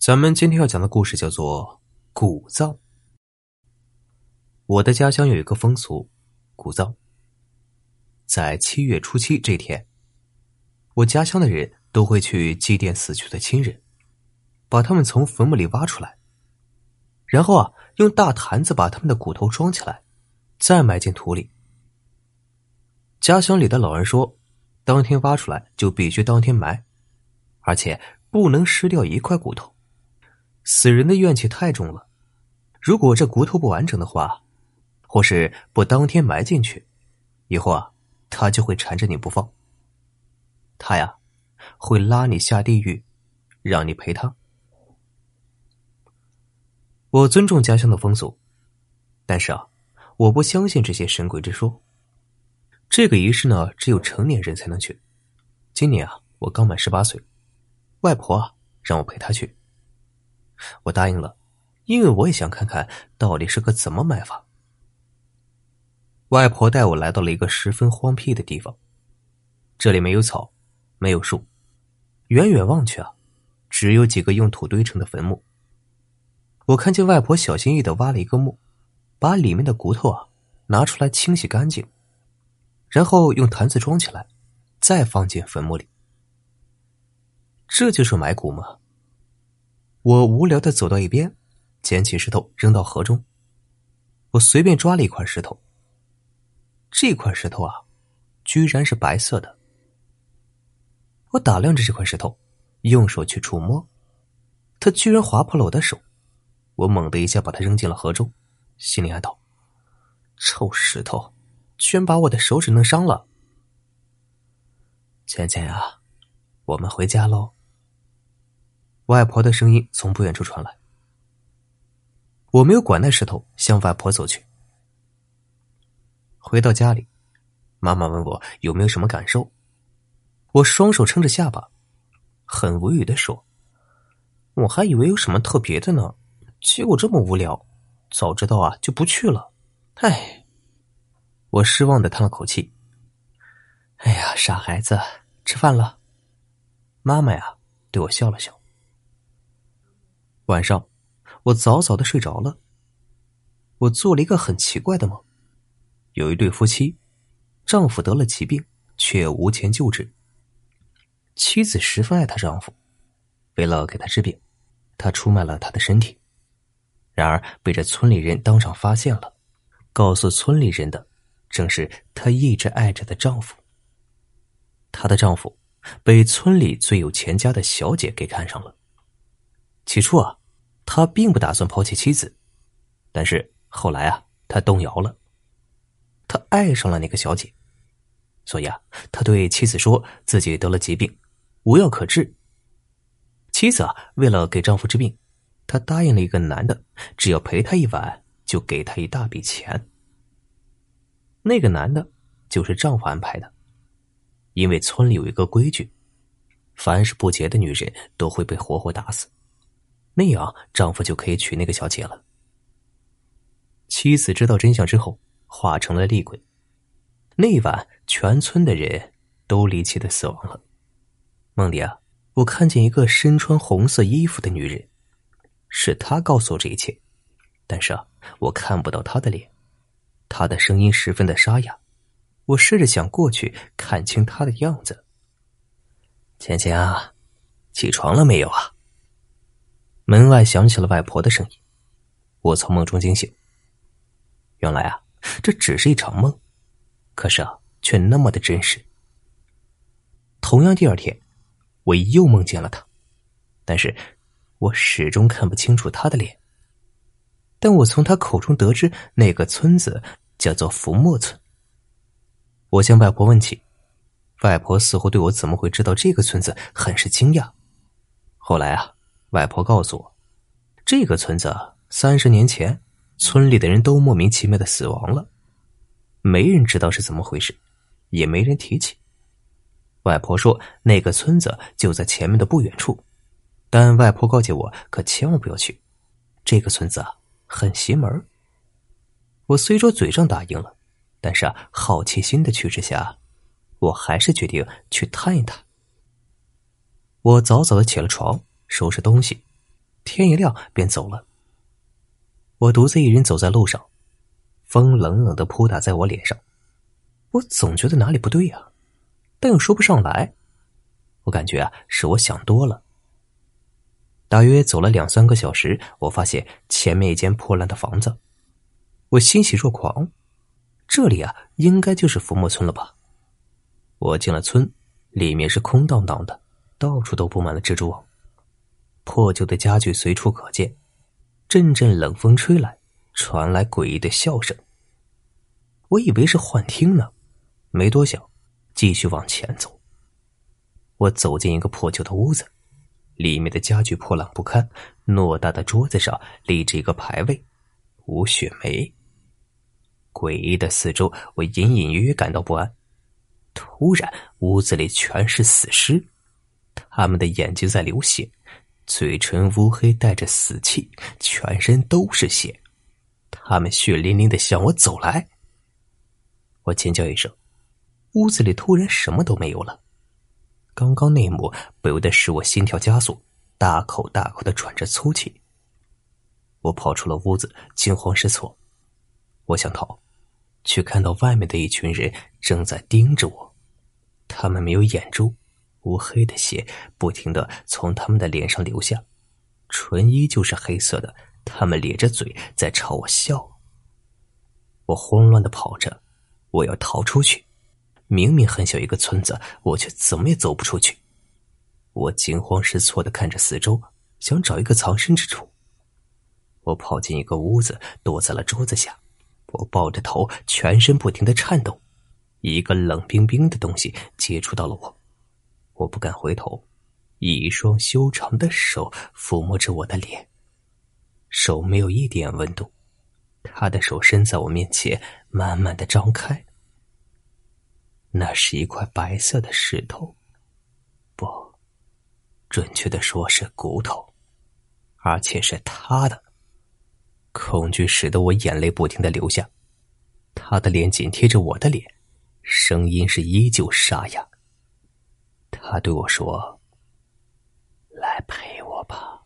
咱们今天要讲的故事叫做古葬。我的家乡有一个风俗，古葬。在七月初七这天，我家乡的人都会去祭奠死去的亲人，把他们从坟墓里挖出来，然后啊，用大坛子把他们的骨头装起来，再埋进土里。家乡里的老人说，当天挖出来就必须当天埋，而且不能失掉一块骨头。死人的怨气太重了，如果这骨头不完整的话，或是不当天埋进去，以后啊，他就会缠着你不放。他呀，会拉你下地狱，让你陪他。我尊重家乡的风俗，但是啊，我不相信这些神鬼之说。这个仪式呢，只有成年人才能去。今年啊，我刚满十八岁，外婆啊，让我陪她去。我答应了，因为我也想看看到底是个怎么埋法。外婆带我来到了一个十分荒僻的地方，这里没有草，没有树，远远望去啊，只有几个用土堆成的坟墓。我看见外婆小心翼翼的挖了一个墓，把里面的骨头啊拿出来清洗干净，然后用坛子装起来，再放进坟墓里。这就是埋骨吗？我无聊的走到一边，捡起石头扔到河中。我随便抓了一块石头，这块石头啊，居然是白色的。我打量着这块石头，用手去触摸，它居然划破了我的手。我猛的一下把它扔进了河中，心里暗道：“臭石头，居然把我的手指弄伤了。”芊芊啊，我们回家喽。外婆的声音从不远处传来。我没有管那石头，向外婆走去。回到家里，妈妈问我有没有什么感受。我双手撑着下巴，很无语的说：“我还以为有什么特别的呢，结果这么无聊。早知道啊，就不去了。”唉，我失望的叹了口气。哎呀，傻孩子，吃饭了。妈妈呀，对我笑了笑。晚上，我早早的睡着了。我做了一个很奇怪的梦，有一对夫妻，丈夫得了疾病，却无钱救治。妻子十分爱她丈夫，为了给他治病，她出卖了他的身体。然而被这村里人当场发现了，告诉村里人的，正是她一直爱着的丈夫。她的丈夫被村里最有钱家的小姐给看上了。起初啊。他并不打算抛弃妻子，但是后来啊，他动摇了。他爱上了那个小姐，所以啊，他对妻子说自己得了疾病，无药可治。妻子啊，为了给丈夫治病，她答应了一个男的，只要陪他一晚，就给他一大笔钱。那个男的，就是丈夫安排的，因为村里有一个规矩，凡是不洁的女人都会被活活打死。那样，丈夫就可以娶那个小姐了。妻子知道真相之后，化成了厉鬼。那晚，全村的人都离奇的死亡了。梦里啊，我看见一个身穿红色衣服的女人，是她告诉我这一切。但是啊，我看不到她的脸，她的声音十分的沙哑。我试着想过去看清她的样子。芊芊啊，起床了没有啊？门外响起了外婆的声音，我从梦中惊醒。原来啊，这只是一场梦，可是啊，却那么的真实。同样，第二天，我又梦见了他，但是，我始终看不清楚他的脸。但我从他口中得知，那个村子叫做福墨村。我向外婆问起，外婆似乎对我怎么会知道这个村子很是惊讶。后来啊。外婆告诉我，这个村子三十年前，村里的人都莫名其妙的死亡了，没人知道是怎么回事，也没人提起。外婆说，那个村子就在前面的不远处，但外婆告诫我，可千万不要去。这个村子啊，很邪门。我虽说嘴上答应了，但是啊，好奇心的驱使下，我还是决定去探一探。我早早的起了床。收拾东西，天一亮便走了。我独自一人走在路上，风冷冷的扑打在我脸上，我总觉得哪里不对呀，但又说不上来。我感觉啊，是我想多了。大约走了两三个小时，我发现前面一间破烂的房子，我欣喜若狂。这里啊，应该就是浮木村了吧？我进了村，里面是空荡荡的，到处都布满了蜘蛛网，破旧的家具随处可见。阵阵冷风吹来，传来诡异的笑声。我以为是幻听呢，没多想，继续往前走。我走进一个破旧的屋子，里面的家具破烂不堪，偌大的桌子上立着一个牌位——吴雪梅。诡异的四周，我隐隐约约感到不安。突然，屋子里全是死尸，他们的眼睛在流血，嘴唇乌黑，带着死气，全身都是血，他们血淋淋的向我走来。我尖叫一声，屋子里突然什么都没有了。刚刚那一幕不由得使我心跳加速，大口大口的喘着粗气。我跑出了屋子，惊慌失措。我想逃，却看到外面的一群人正在盯着我。他们没有眼珠，乌黑的血不停的从他们的脸上流下，唇依旧是黑色的。他们咧着嘴在朝我笑。我慌乱的跑着，我要逃出去。明明很小一个村子，我却怎么也走不出去。我惊慌失措的看着四周，想找一个藏身之处。我跑进一个屋子，躲在了桌子下。我抱着头，全身不停的颤抖。一个冷冰冰的东西接触到了我，我不敢回头。一双修长的手抚摸着我的脸，手没有一点温度。他的手伸在我面前，慢慢的张开。那是一块白色的石头，不，准确的说是骨头，而且是他的。恐惧使得我眼泪不停的流下，他的脸紧贴着我的脸，声音是依旧沙哑。他对我说：“来陪我吧。”